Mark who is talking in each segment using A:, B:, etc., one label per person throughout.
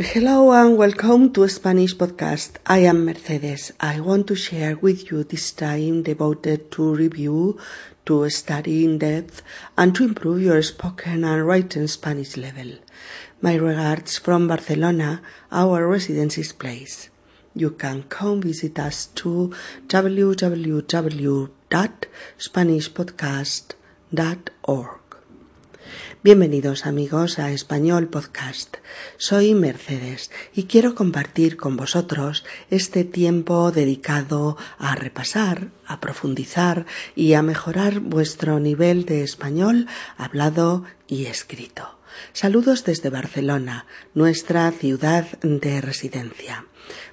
A: Hello and welcome to Spanish podcast. I am Mercedes. I want to share with you this time devoted to review, to study in depth, and to improve your spoken and written Spanish level. My regards from Barcelona, our residency place. You can come visit us to www.spanishpodcast.org. Bienvenidos amigos a Español Podcast. Soy Mercedes y quiero compartir con vosotros este tiempo dedicado a repasar, a profundizar y a mejorar vuestro nivel de español hablado y escrito. Saludos desde Barcelona, nuestra ciudad de residencia.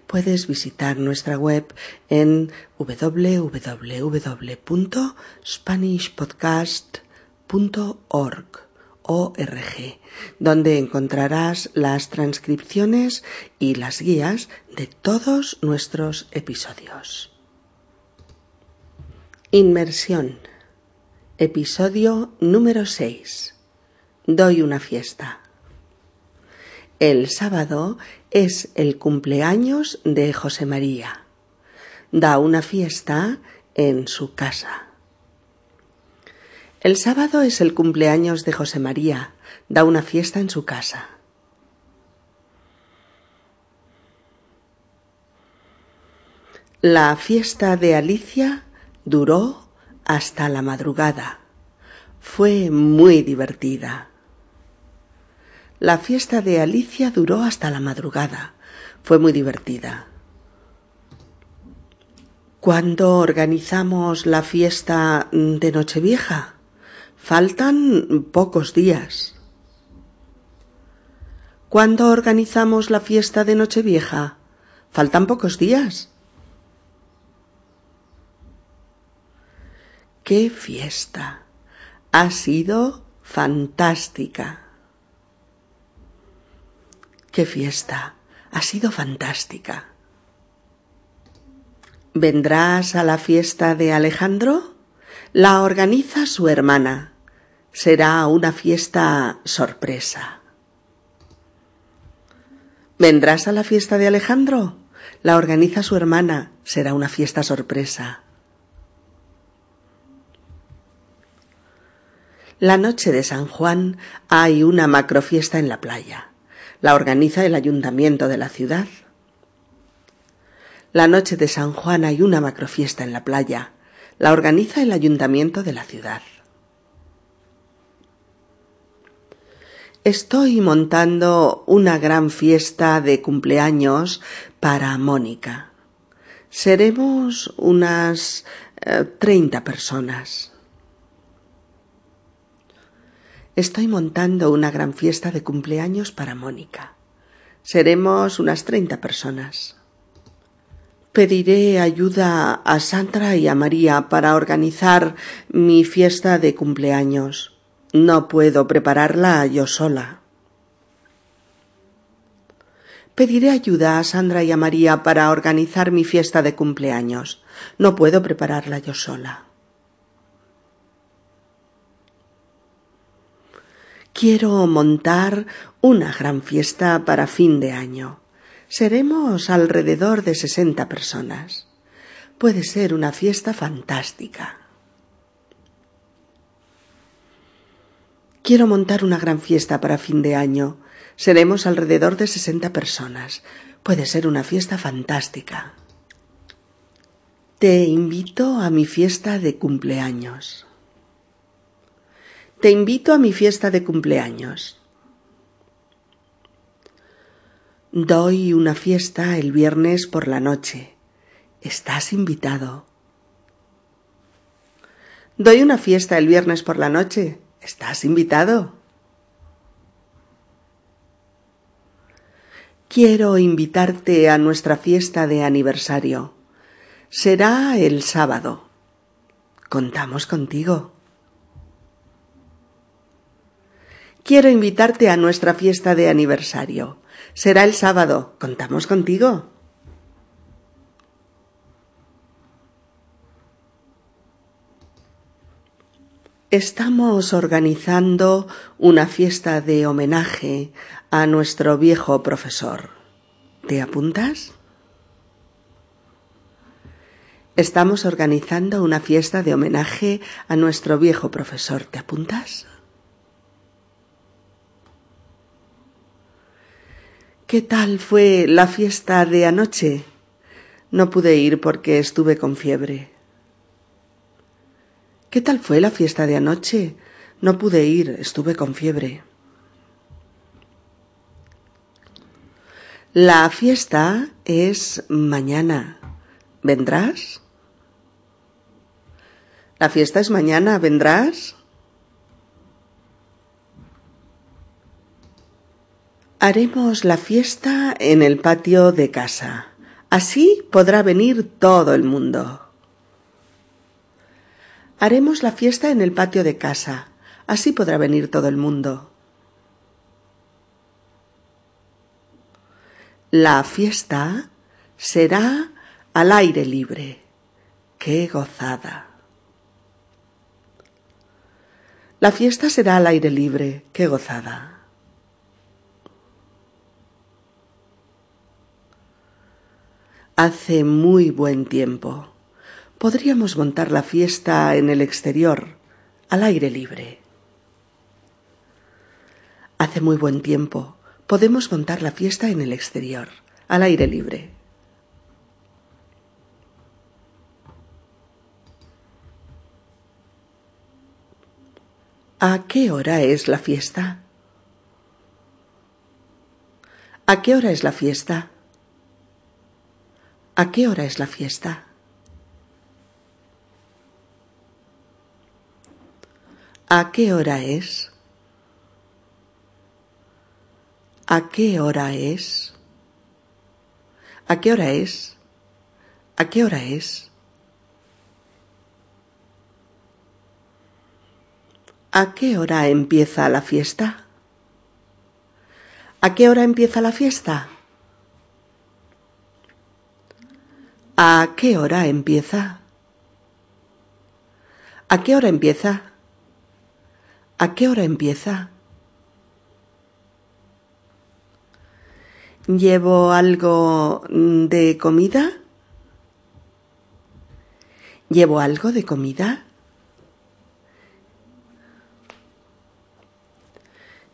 A: Puedes visitar nuestra web en www.spanishpodcast.org donde encontrarás las transcripciones y las guías de todos nuestros episodios. Inmersión. Episodio número 6. Doy una fiesta. El sábado es el cumpleaños de José María. Da una fiesta en su casa. El sábado es el cumpleaños de José María. Da una fiesta en su casa. La fiesta de Alicia duró hasta la madrugada. Fue muy divertida. La fiesta de Alicia duró hasta la madrugada. Fue muy divertida. ¿Cuándo organizamos la fiesta de Nochevieja? Faltan pocos días. ¿Cuándo organizamos la fiesta de Nochevieja? Faltan pocos días. ¡Qué fiesta! Ha sido fantástica. ¡Qué fiesta! Ha sido fantástica. ¿Vendrás a la fiesta de Alejandro? La organiza su hermana. Será una fiesta sorpresa. ¿Vendrás a la fiesta de Alejandro? La organiza su hermana. Será una fiesta sorpresa. La noche de San Juan hay una macrofiesta en la playa. La organiza el ayuntamiento de la ciudad. La noche de San Juan hay una macrofiesta en la playa. La organiza el ayuntamiento de la ciudad. Estoy montando una gran fiesta de cumpleaños para Mónica. Seremos unas eh, treinta personas. Estoy montando una gran fiesta de cumpleaños para Mónica. Seremos unas treinta personas. Pediré ayuda a Sandra y a María para organizar mi fiesta de cumpleaños. No puedo prepararla yo sola. Pediré ayuda a Sandra y a María para organizar mi fiesta de cumpleaños. No puedo prepararla yo sola. Quiero montar una gran fiesta para fin de año. Seremos alrededor de sesenta personas. Puede ser una fiesta fantástica. Quiero montar una gran fiesta para fin de año. Seremos alrededor de sesenta personas. Puede ser una fiesta fantástica. Te invito a mi fiesta de cumpleaños. Te invito a mi fiesta de cumpleaños. Doy una fiesta el viernes por la noche. Estás invitado. Doy una fiesta el viernes por la noche. Estás invitado. Quiero invitarte a nuestra fiesta de aniversario. Será el sábado. Contamos contigo. Quiero invitarte a nuestra fiesta de aniversario. Será el sábado. ¿Contamos contigo? Estamos organizando una fiesta de homenaje a nuestro viejo profesor. ¿Te apuntas? Estamos organizando una fiesta de homenaje a nuestro viejo profesor. ¿Te apuntas? ¿Qué tal fue la fiesta de anoche? No pude ir porque estuve con fiebre. ¿Qué tal fue la fiesta de anoche? No pude ir, estuve con fiebre. La fiesta es mañana. ¿Vendrás? La fiesta es mañana. ¿Vendrás? Haremos la fiesta en el patio de casa. Así podrá venir todo el mundo. Haremos la fiesta en el patio de casa. Así podrá venir todo el mundo. La fiesta será al aire libre. ¡Qué gozada! La fiesta será al aire libre. ¡Qué gozada! Hace muy buen tiempo podríamos montar la fiesta en el exterior, al aire libre. Hace muy buen tiempo podemos montar la fiesta en el exterior, al aire libre. ¿A qué hora es la fiesta? ¿A qué hora es la fiesta? ¿A qué hora es la fiesta? ¿A qué hora es? ¿A qué hora es? ¿A qué hora es? ¿A qué hora es? ¿A qué hora empieza la fiesta? ¿A qué hora empieza la fiesta? ¿A qué hora empieza? ¿A qué hora empieza? ¿A qué hora empieza? ¿Llevo algo de comida? ¿Llevo algo de comida?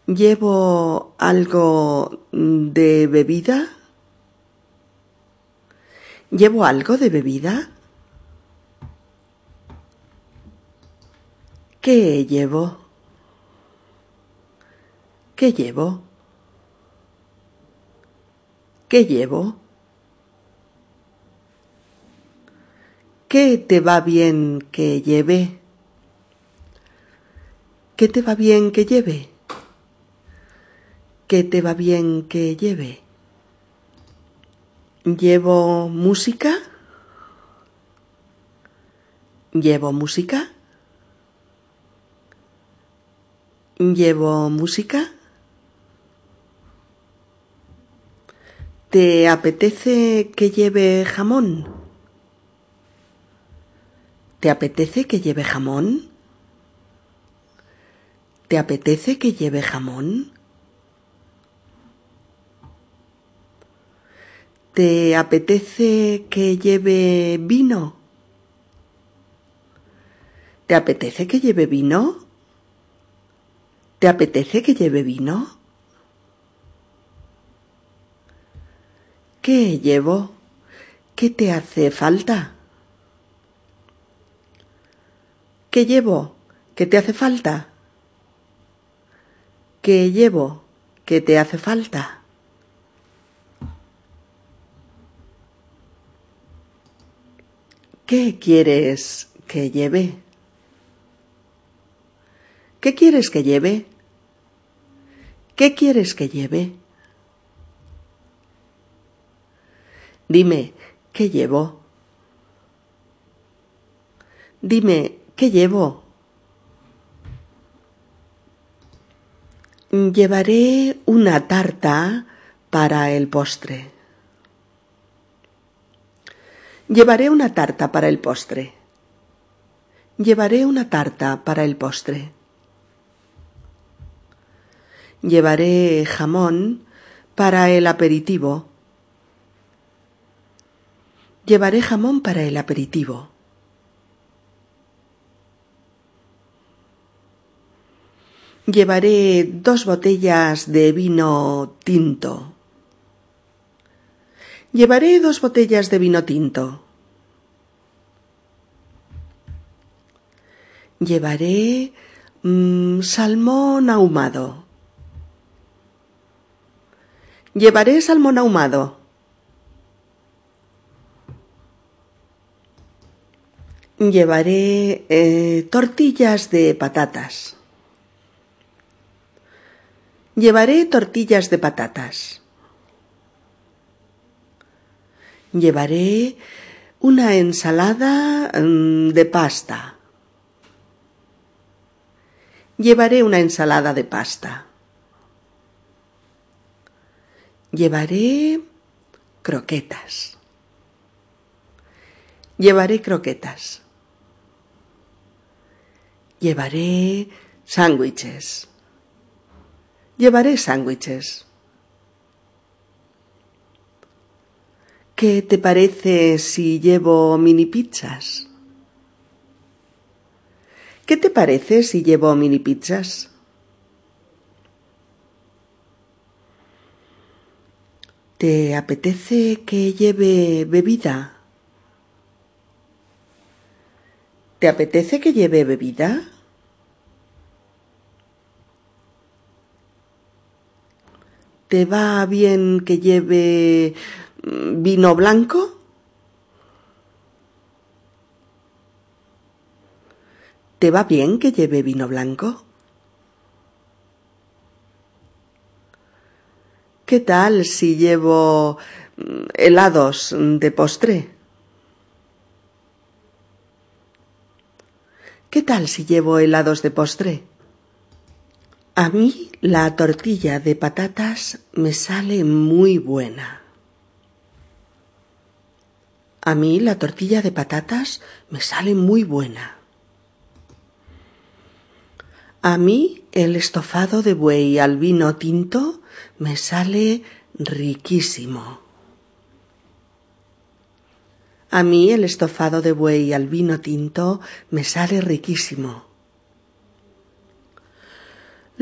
A: ¿Llevo algo de bebida? ¿Llevo algo de bebida? ¿Qué llevo? ¿Qué llevo? ¿Qué llevo? ¿Qué te va bien que lleve? ¿Qué te va bien que lleve? ¿Qué te va bien que lleve? ¿Llevo música? ¿Llevo música? ¿Llevo música? ¿Te apetece que lleve jamón? ¿Te apetece que lleve jamón? ¿Te apetece que lleve jamón? ¿Te apetece que lleve vino? ¿Te apetece que lleve vino? ¿Te apetece que lleve vino? ¿Qué llevo? ¿Qué te hace falta? ¿Qué llevo? ¿Qué te hace falta? ¿Qué llevo? ¿Qué te hace falta? ¿Qué quieres que lleve? ¿Qué quieres que lleve? ¿Qué quieres que lleve? Dime, ¿qué llevo? Dime, ¿qué llevo? Llevaré una tarta para el postre. Llevaré una tarta para el postre. Llevaré una tarta para el postre. Llevaré jamón para el aperitivo. Llevaré jamón para el aperitivo. Llevaré dos botellas de vino tinto. Llevaré dos botellas de vino tinto. Llevaré mm, salmón ahumado. Llevaré salmón ahumado. Llevaré eh, tortillas de patatas. Llevaré tortillas de patatas. Llevaré una ensalada mm, de pasta. Llevaré una ensalada de pasta. Llevaré croquetas. Llevaré croquetas. Llevaré sándwiches. Llevaré sándwiches. ¿Qué te parece si llevo mini pizzas? ¿Qué te parece si llevo mini pizzas? ¿Te apetece que lleve bebida? ¿Te apetece que lleve bebida? ¿Te va bien que lleve mm, vino blanco? ¿Te va bien que lleve vino blanco? ¿Qué tal si llevo mm, helados de postre? ¿Qué tal si llevo helados de postre? A mí la tortilla de patatas me sale muy buena. A mí la tortilla de patatas me sale muy buena. A mí el estofado de buey al vino tinto me sale riquísimo. A mí el estofado de buey al vino tinto me sale riquísimo.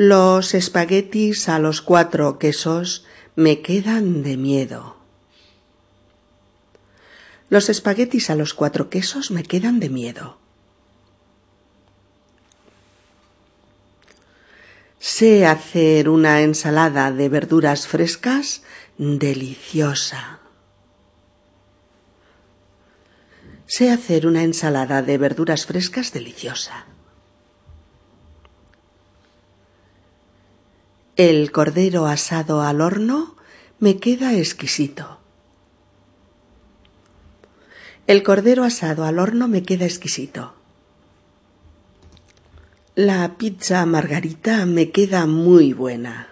A: Los espaguetis a los cuatro quesos me quedan de miedo. Los espaguetis a los cuatro quesos me quedan de miedo. Sé hacer una ensalada de verduras frescas deliciosa. Sé hacer una ensalada de verduras frescas deliciosa. El cordero asado al horno me queda exquisito. El cordero asado al horno me queda exquisito. La pizza margarita me queda muy buena.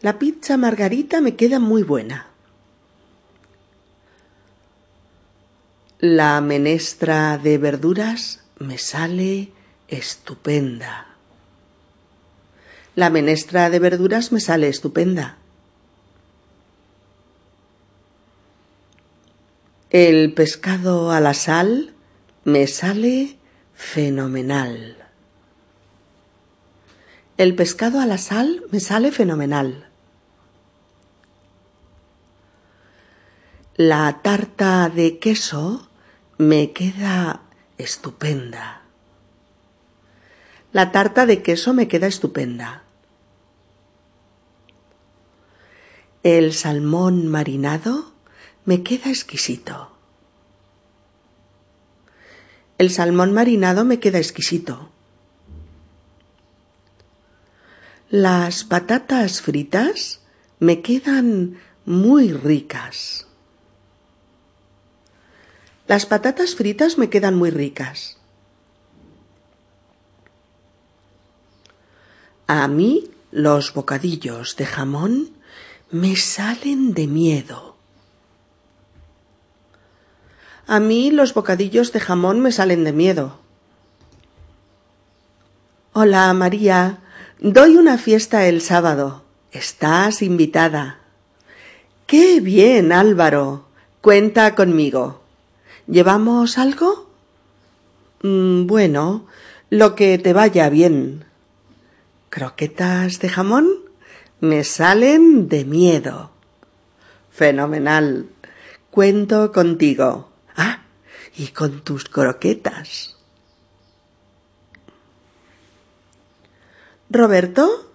A: La pizza margarita me queda muy buena. La menestra de verduras me sale estupenda. La menestra de verduras me sale estupenda. El pescado a la sal me sale fenomenal. El pescado a la sal me sale fenomenal. La tarta de queso me queda estupenda. La tarta de queso me queda estupenda. El salmón marinado me queda exquisito. El salmón marinado me queda exquisito. Las patatas fritas me quedan muy ricas. Las patatas fritas me quedan muy ricas. A mí los bocadillos de jamón me salen de miedo. A mí los bocadillos de jamón me salen de miedo. Hola, María. Doy una fiesta el sábado. Estás invitada. Qué bien, Álvaro. Cuenta conmigo. ¿Llevamos algo? Mm, bueno, lo que te vaya bien. ¿Croquetas de jamón? Me salen de miedo. Fenomenal. Cuento contigo. Ah, y con tus croquetas. ¿Roberto?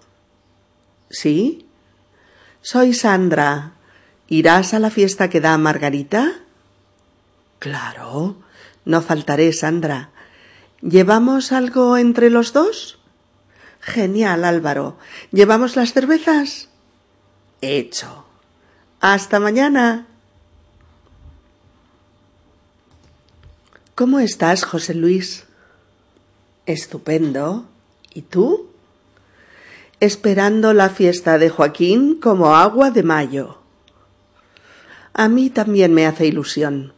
A: ¿Sí? Soy Sandra. ¿Irás a la fiesta que da Margarita? Claro, no faltaré, Sandra. ¿Llevamos algo entre los dos? Genial, Álvaro. ¿Llevamos las cervezas? Hecho. Hasta mañana. ¿Cómo estás, José Luis? Estupendo. ¿Y tú? Esperando la fiesta de Joaquín como agua de mayo. A mí también me hace ilusión.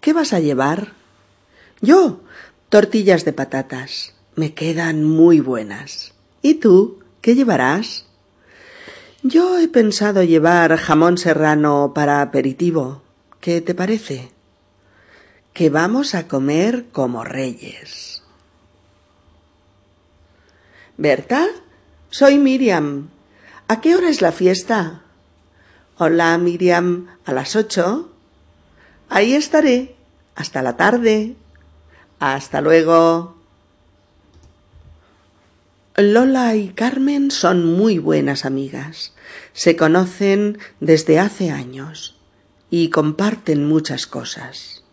A: ¿Qué vas a llevar? Yo, tortillas de patatas. Me quedan muy buenas. ¿Y tú? ¿Qué llevarás? Yo he pensado llevar jamón serrano para aperitivo. ¿Qué te parece? Que vamos a comer como reyes. Berta, soy Miriam. ¿A qué hora es la fiesta? Hola, Miriam, a las ocho. Ahí estaré. Hasta la tarde. Hasta luego. Lola y Carmen son muy buenas amigas. Se conocen desde hace años y comparten muchas cosas.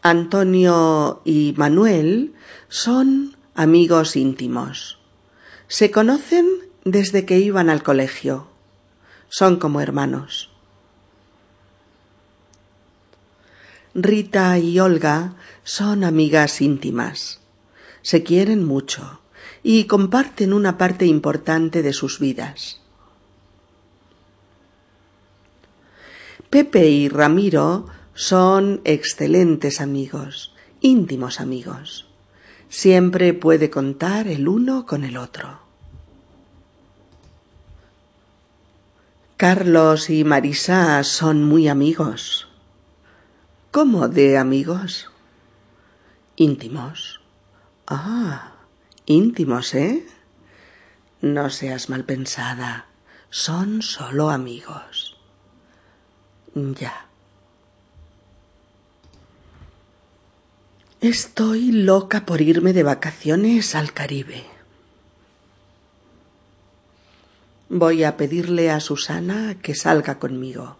A: Antonio y Manuel son amigos íntimos. Se conocen desde que iban al colegio. Son como hermanos. Rita y Olga son amigas íntimas. Se quieren mucho y comparten una parte importante de sus vidas. Pepe y Ramiro son excelentes amigos, íntimos amigos. Siempre puede contar el uno con el otro. Carlos y Marisa son muy amigos. ¿Cómo de amigos? Íntimos. Ah, íntimos, ¿eh? No seas mal pensada. Son solo amigos. Ya. Estoy loca por irme de vacaciones al Caribe. Voy a pedirle a Susana que salga conmigo.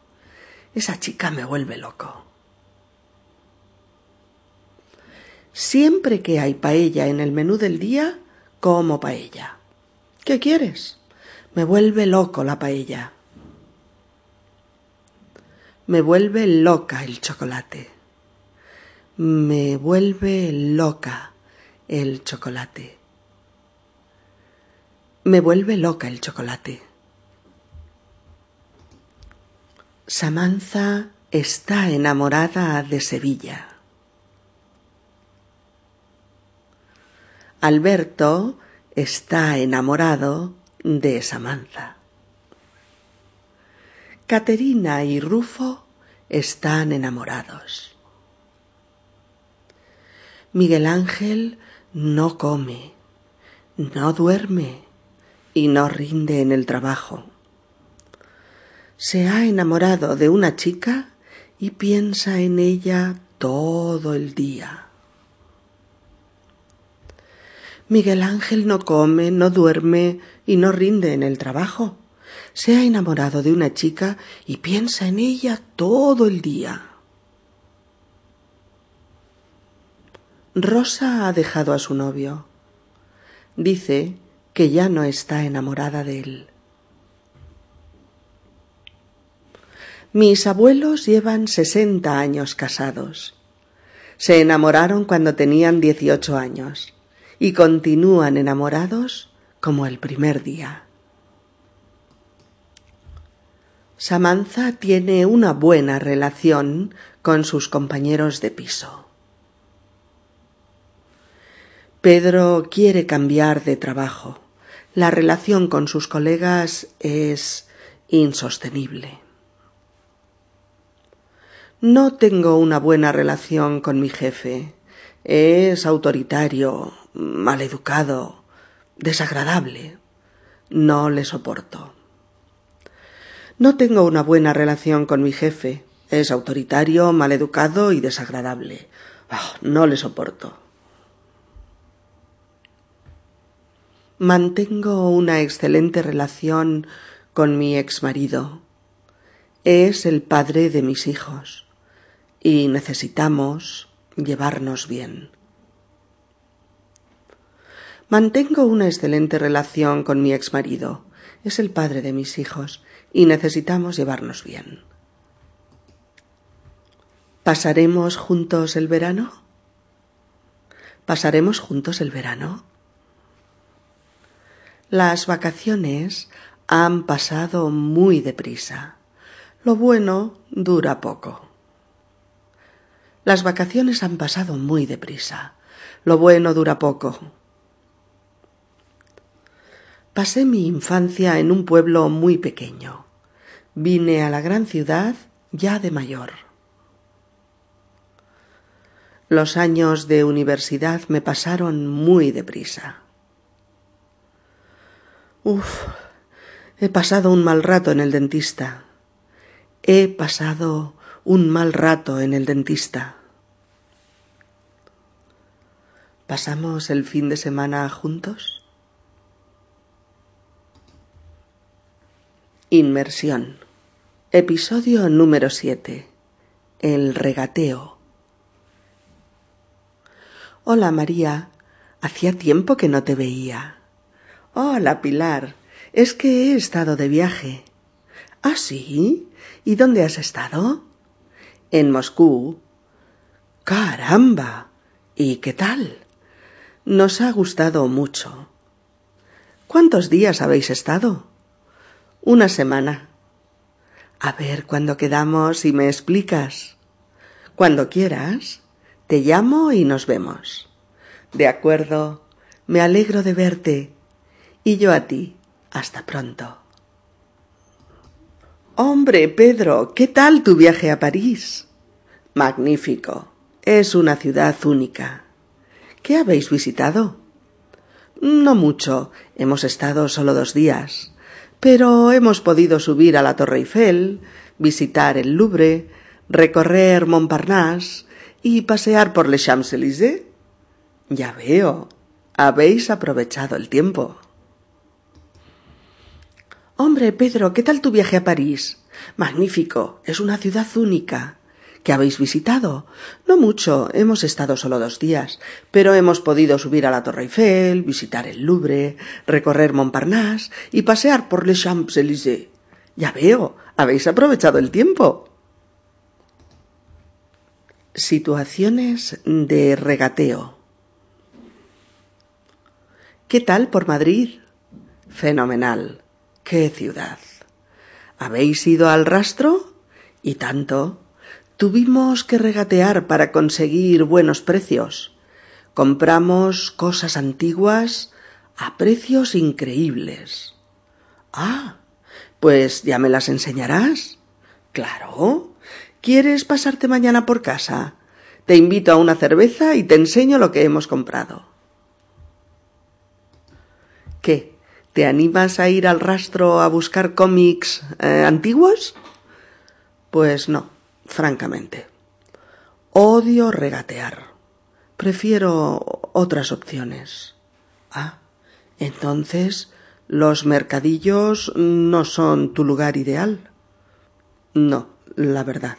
A: Esa chica me vuelve loco. Siempre que hay paella en el menú del día, como paella. ¿Qué quieres? Me vuelve loco la paella. Me vuelve loca el chocolate. Me vuelve loca el chocolate. Me vuelve loca el chocolate. Samantha está enamorada de Sevilla. Alberto está enamorado de Samantha. Caterina y Rufo están enamorados. Miguel Ángel no come, no duerme y no rinde en el trabajo. Se ha enamorado de una chica y piensa en ella todo el día. Miguel Ángel no come, no duerme y no rinde en el trabajo. Se ha enamorado de una chica y piensa en ella todo el día. Rosa ha dejado a su novio. Dice que ya no está enamorada de él. Mis abuelos llevan sesenta años casados. Se enamoraron cuando tenían dieciocho años y continúan enamorados como el primer día. Samantha tiene una buena relación con sus compañeros de piso. Pedro quiere cambiar de trabajo. La relación con sus colegas es insostenible. No tengo una buena relación con mi jefe. Es autoritario, maleducado, desagradable. No le soporto. No tengo una buena relación con mi jefe. Es autoritario, maleducado y desagradable. Ah, no le soporto. Mantengo una excelente relación con mi exmarido. Es el padre de mis hijos y necesitamos llevarnos bien. Mantengo una excelente relación con mi exmarido. Es el padre de mis hijos y necesitamos llevarnos bien. ¿Pasaremos juntos el verano? ¿Pasaremos juntos el verano? Las vacaciones han pasado muy deprisa. Lo bueno dura poco. Las vacaciones han pasado muy deprisa. Lo bueno dura poco. Pasé mi infancia en un pueblo muy pequeño. Vine a la gran ciudad ya de mayor. Los años de universidad me pasaron muy deprisa. Uf, he pasado un mal rato en el dentista. He pasado un mal rato en el dentista. ¿Pasamos el fin de semana juntos? Inmersión. Episodio número 7. El regateo. Hola María. Hacía tiempo que no te veía. Hola Pilar. Es que he estado de viaje. ¿Ah, sí? ¿Y dónde has estado? En Moscú. Caramba. ¿Y qué tal? Nos ha gustado mucho. ¿Cuántos días habéis estado? Una semana. A ver cuándo quedamos y me explicas. Cuando quieras, te llamo y nos vemos. De acuerdo. Me alegro de verte. Y yo a ti. Hasta pronto. Hombre, Pedro, ¿qué tal tu viaje a París? Magnífico. Es una ciudad única. ¿Qué habéis visitado? No mucho. Hemos estado solo dos días pero hemos podido subir a la Torre Eiffel, visitar el Louvre, recorrer Montparnasse y pasear por les Champs-Élysées. Ya veo, habéis aprovechado el tiempo. Hombre, Pedro, ¿qué tal tu viaje a París? Magnífico, es una ciudad única. ¿Qué habéis visitado? No mucho, hemos estado solo dos días, pero hemos podido subir a la Torre Eiffel, visitar el Louvre, recorrer Montparnasse y pasear por les Champs-Élysées. Ya veo, habéis aprovechado el tiempo. Situaciones de regateo. ¿Qué tal por Madrid? Fenomenal. ¡Qué ciudad! ¿Habéis ido al rastro? Y tanto. Tuvimos que regatear para conseguir buenos precios. Compramos cosas antiguas a precios increíbles. Ah, pues ya me las enseñarás. Claro. ¿Quieres pasarte mañana por casa? Te invito a una cerveza y te enseño lo que hemos comprado. ¿Qué? ¿Te animas a ir al rastro a buscar cómics eh, antiguos? Pues no francamente. Odio regatear. Prefiero otras opciones. Ah, entonces los mercadillos no son tu lugar ideal. No, la verdad.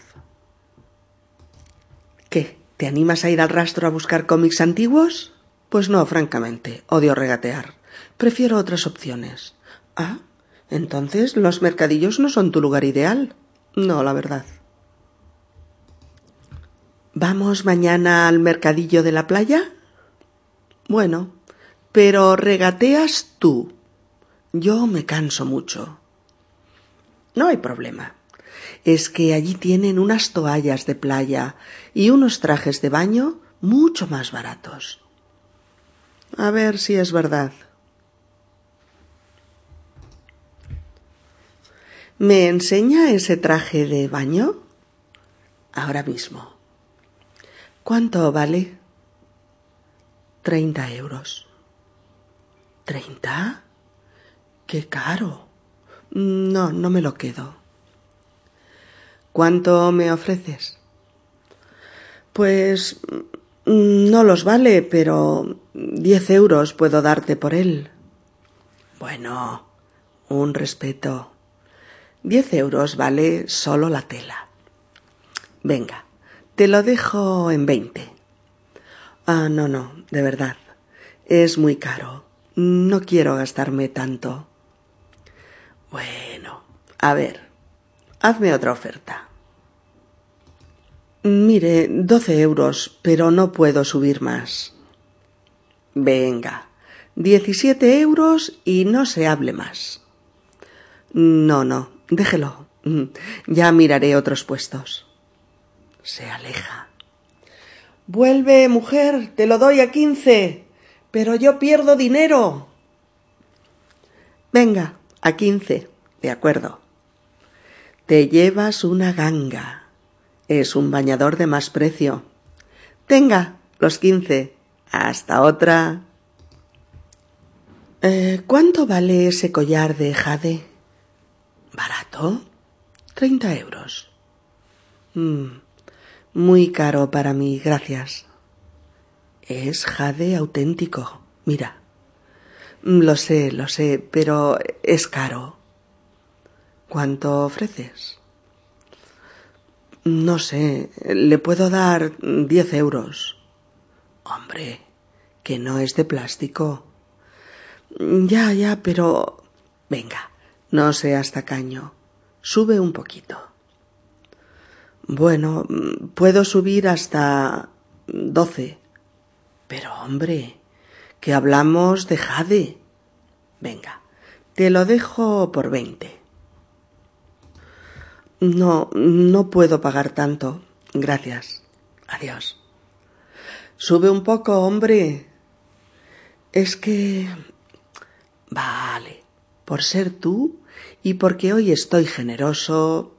A: ¿Qué? ¿Te animas a ir al rastro a buscar cómics antiguos? Pues no, francamente. Odio regatear. Prefiero otras opciones. Ah, entonces los mercadillos no son tu lugar ideal. No, la verdad. ¿Vamos mañana al mercadillo de la playa? Bueno, pero regateas tú. Yo me canso mucho. No hay problema. Es que allí tienen unas toallas de playa y unos trajes de baño mucho más baratos. A ver si es verdad. ¿Me enseña ese traje de baño? Ahora mismo. ¿Cuánto vale? Treinta euros. ¿Treinta? ¡Qué caro! No, no me lo quedo. ¿Cuánto me ofreces? Pues no los vale, pero diez euros puedo darte por él. Bueno, un respeto. Diez euros vale solo la tela. Venga, te lo dejo en veinte. Ah, no, no, de verdad. Es muy caro. No quiero gastarme tanto. Bueno, a ver, hazme otra oferta. Mire, doce euros, pero no puedo subir más. Venga, diecisiete euros y no se hable más. No, no, déjelo. Ya miraré otros puestos. Se aleja. Vuelve, mujer, te lo doy a quince. Pero yo pierdo dinero. Venga, a quince. De acuerdo. Te llevas una ganga. Es un bañador de más precio. Tenga, los quince. Hasta otra. Eh, ¿Cuánto vale ese collar de jade? ¿Barato? Treinta euros. Mm, muy caro para mí, gracias. Es jade auténtico. Mira. Lo sé, lo sé, pero es caro. ¿Cuánto ofreces? No sé, le puedo dar diez euros. Hombre, que no es de plástico. Ya, ya, pero. Venga, no seas tacaño. Sube un poquito. Bueno, puedo subir hasta doce. Pero hombre, que hablamos de Jade. Venga, te lo dejo por veinte. No, no puedo pagar tanto. Gracias. Adiós. Sube un poco, hombre. Es que... Vale. Por ser tú y porque hoy estoy generoso.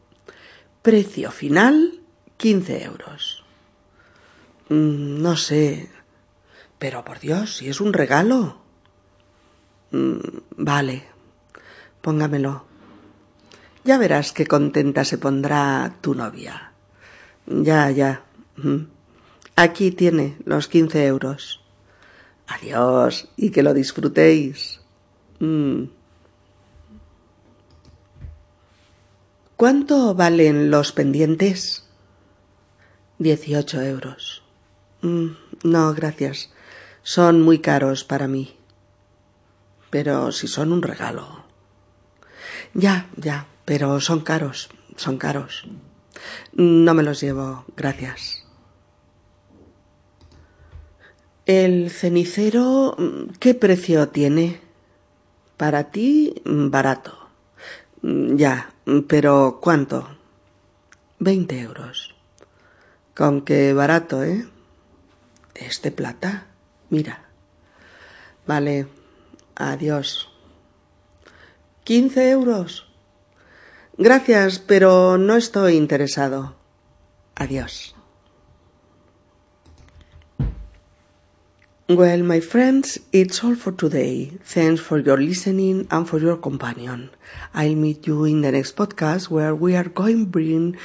A: Precio final, quince euros. Mm, no sé, pero por Dios, si es un regalo. Mm, vale, póngamelo. Ya verás qué contenta se pondrá tu novia. Ya, ya. Mm. Aquí tiene los quince euros. Adiós y que lo disfrutéis. ¿Cuánto valen los pendientes? Dieciocho euros. no, gracias. Son muy caros para mí. Pero si son un regalo. Ya, ya, pero son caros, son caros. No me los llevo, gracias. El cenicero, ¿qué precio tiene? Para ti, barato. Ya, pero ¿cuánto? Veinte euros. Con qué barato, ¿eh? ¿Es de plata? Mira. Vale. Adiós. ¿Quince euros? Gracias, pero no estoy interesado. Adiós. Well, my friends, it's all for today. Thanks for your listening and for your companion. I'll meet you in the next podcast where we are going to bring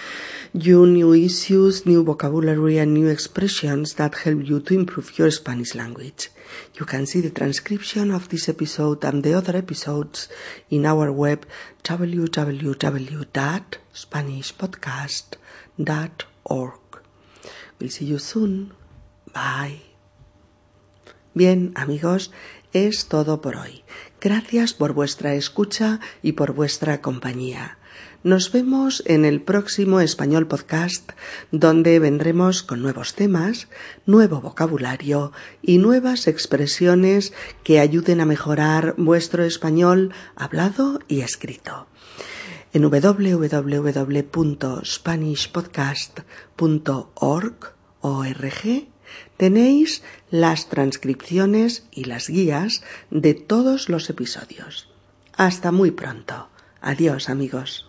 A: you new issues, new vocabulary and new expressions that help you to improve your Spanish language. You can see the transcription of this episode and the other episodes in our web www.spanishpodcast.org. We'll see you soon. Bye. Bien, amigos, es todo por hoy. Gracias por vuestra escucha y por vuestra compañía. Nos vemos en el próximo Español Podcast, donde vendremos con nuevos temas, nuevo vocabulario y nuevas expresiones que ayuden a mejorar vuestro español hablado y escrito. En www.spanishpodcast.org tenéis las transcripciones y las guías de todos los episodios. Hasta muy pronto. Adiós amigos.